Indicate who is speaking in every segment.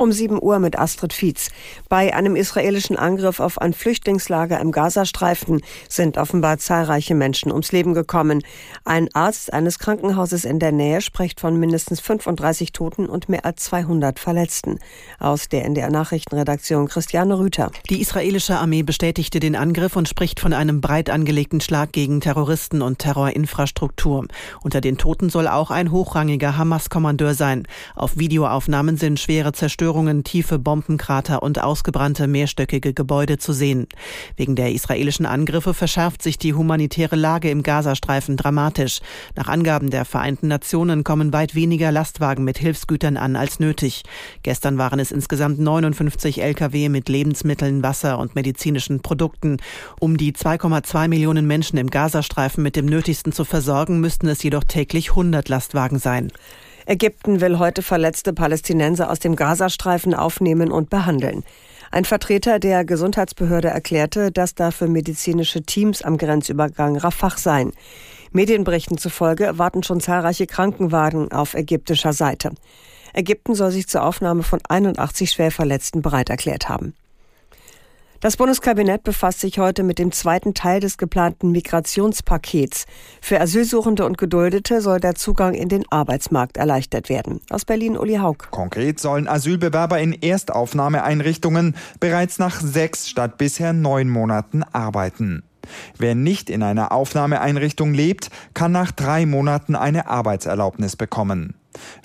Speaker 1: Um 7 Uhr mit Astrid Fietz. Bei einem israelischen Angriff auf ein Flüchtlingslager im Gazastreifen sind offenbar zahlreiche Menschen ums Leben gekommen. Ein Arzt eines Krankenhauses in der Nähe spricht von mindestens 35 Toten und mehr als 200 Verletzten. Aus der NDR Nachrichtenredaktion Christiane Rüther.
Speaker 2: Die israelische Armee bestätigte den Angriff und spricht von einem breit angelegten Schlag gegen Terroristen und Terrorinfrastruktur. Unter den Toten soll auch ein hochrangiger Hamas-Kommandeur sein. Auf Videoaufnahmen sind schwere Zerstörungen Zerstörungen, tiefe Bombenkrater und ausgebrannte mehrstöckige Gebäude zu sehen. Wegen der israelischen Angriffe verschärft sich die humanitäre Lage im Gazastreifen dramatisch. Nach Angaben der Vereinten Nationen kommen weit weniger Lastwagen mit Hilfsgütern an als nötig. Gestern waren es insgesamt 59 Lkw mit Lebensmitteln, Wasser und medizinischen Produkten. Um die 2,2 Millionen Menschen im Gazastreifen mit dem Nötigsten zu versorgen, müssten es jedoch täglich 100 Lastwagen sein.
Speaker 1: Ägypten will heute verletzte Palästinenser aus dem Gazastreifen aufnehmen und behandeln. Ein Vertreter der Gesundheitsbehörde erklärte, dass dafür medizinische Teams am Grenzübergang Rafah seien. Medienberichten zufolge warten schon zahlreiche Krankenwagen auf ägyptischer Seite. Ägypten soll sich zur Aufnahme von 81 Schwerverletzten bereit erklärt haben. Das Bundeskabinett befasst sich heute mit dem zweiten Teil des geplanten Migrationspakets. Für Asylsuchende und Geduldete soll der Zugang in den Arbeitsmarkt erleichtert werden. Aus Berlin Uli Haug.
Speaker 3: Konkret sollen Asylbewerber in Erstaufnahmeeinrichtungen bereits nach sechs statt bisher neun Monaten arbeiten. Wer nicht in einer Aufnahmeeinrichtung lebt, kann nach drei Monaten eine Arbeitserlaubnis bekommen.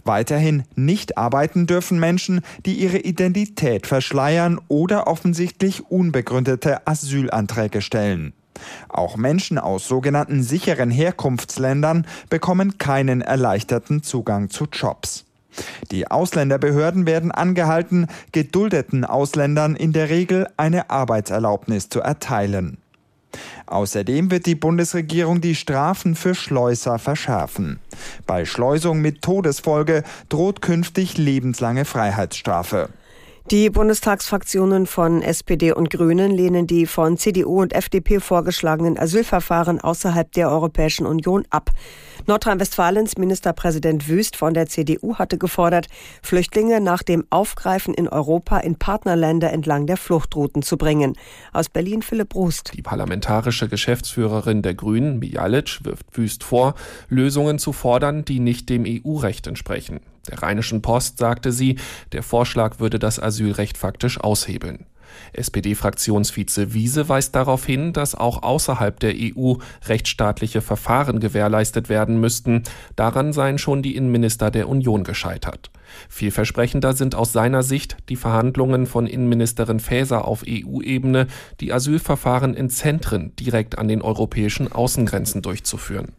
Speaker 3: Weiterhin nicht arbeiten dürfen Menschen, die ihre Identität verschleiern oder offensichtlich unbegründete Asylanträge stellen. Auch Menschen aus sogenannten sicheren Herkunftsländern bekommen keinen erleichterten Zugang zu Jobs. Die Ausländerbehörden werden angehalten, geduldeten Ausländern in der Regel eine Arbeitserlaubnis zu erteilen. Außerdem wird die Bundesregierung die Strafen für Schleuser verschärfen. Bei Schleusung mit Todesfolge droht künftig lebenslange Freiheitsstrafe.
Speaker 1: Die Bundestagsfraktionen von SPD und Grünen lehnen die von CDU und FDP vorgeschlagenen Asylverfahren außerhalb der Europäischen Union ab. Nordrhein-Westfalens Ministerpräsident Wüst von der CDU hatte gefordert, Flüchtlinge nach dem Aufgreifen in Europa in Partnerländer entlang der Fluchtrouten zu bringen. Aus Berlin Philipp Brust.
Speaker 4: Die parlamentarische Geschäftsführerin der Grünen, Mijalic, wirft Wüst vor, Lösungen zu fordern, die nicht dem EU-Recht entsprechen. Der Rheinischen Post sagte sie, der Vorschlag würde das Asylrecht faktisch aushebeln. SPD-Fraktionsvize Wiese weist darauf hin, dass auch außerhalb der EU rechtsstaatliche Verfahren gewährleistet werden müssten. Daran seien schon die Innenminister der Union gescheitert. Vielversprechender sind aus seiner Sicht die Verhandlungen von Innenministerin Faeser auf EU-Ebene, die Asylverfahren in Zentren direkt an den europäischen Außengrenzen durchzuführen.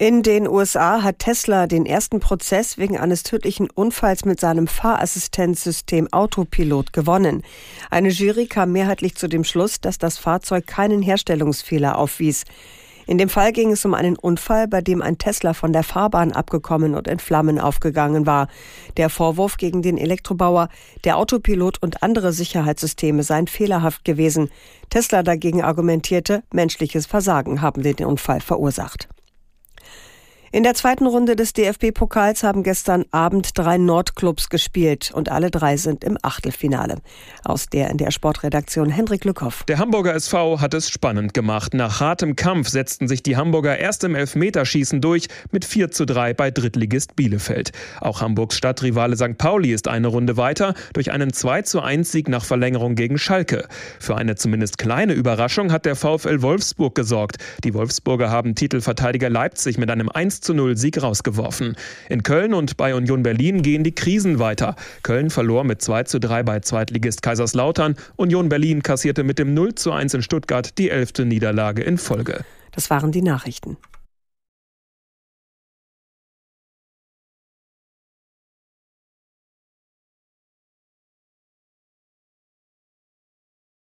Speaker 1: In den USA hat Tesla den ersten Prozess wegen eines tödlichen Unfalls mit seinem Fahrassistenzsystem Autopilot gewonnen. Eine Jury kam mehrheitlich zu dem Schluss, dass das Fahrzeug keinen Herstellungsfehler aufwies. In dem Fall ging es um einen Unfall, bei dem ein Tesla von der Fahrbahn abgekommen und in Flammen aufgegangen war. Der Vorwurf gegen den Elektrobauer, der Autopilot und andere Sicherheitssysteme seien fehlerhaft gewesen. Tesla dagegen argumentierte, menschliches Versagen haben den Unfall verursacht. In der zweiten Runde des DFB-Pokals haben gestern Abend drei Nordclubs gespielt und alle drei sind im Achtelfinale. Aus der in der Sportredaktion Hendrik Lückhoff.
Speaker 5: Der Hamburger SV hat es spannend gemacht. Nach hartem Kampf setzten sich die Hamburger erst im Elfmeterschießen durch mit 4 zu 3 bei Drittligist Bielefeld. Auch Hamburgs Stadtrivale St. Pauli ist eine Runde weiter durch einen 2 zu 1 Sieg nach Verlängerung gegen Schalke. Für eine zumindest kleine Überraschung hat der VfL Wolfsburg gesorgt. Die Wolfsburger haben Titelverteidiger Leipzig mit einem 1 zu 0 Sieg rausgeworfen. In Köln und bei Union Berlin gehen die Krisen weiter. Köln verlor mit 2 zu 3 bei Zweitligist Kaiserslautern. Union Berlin kassierte mit dem 0 zu 1 in Stuttgart die elfte Niederlage in Folge.
Speaker 1: Das waren die Nachrichten.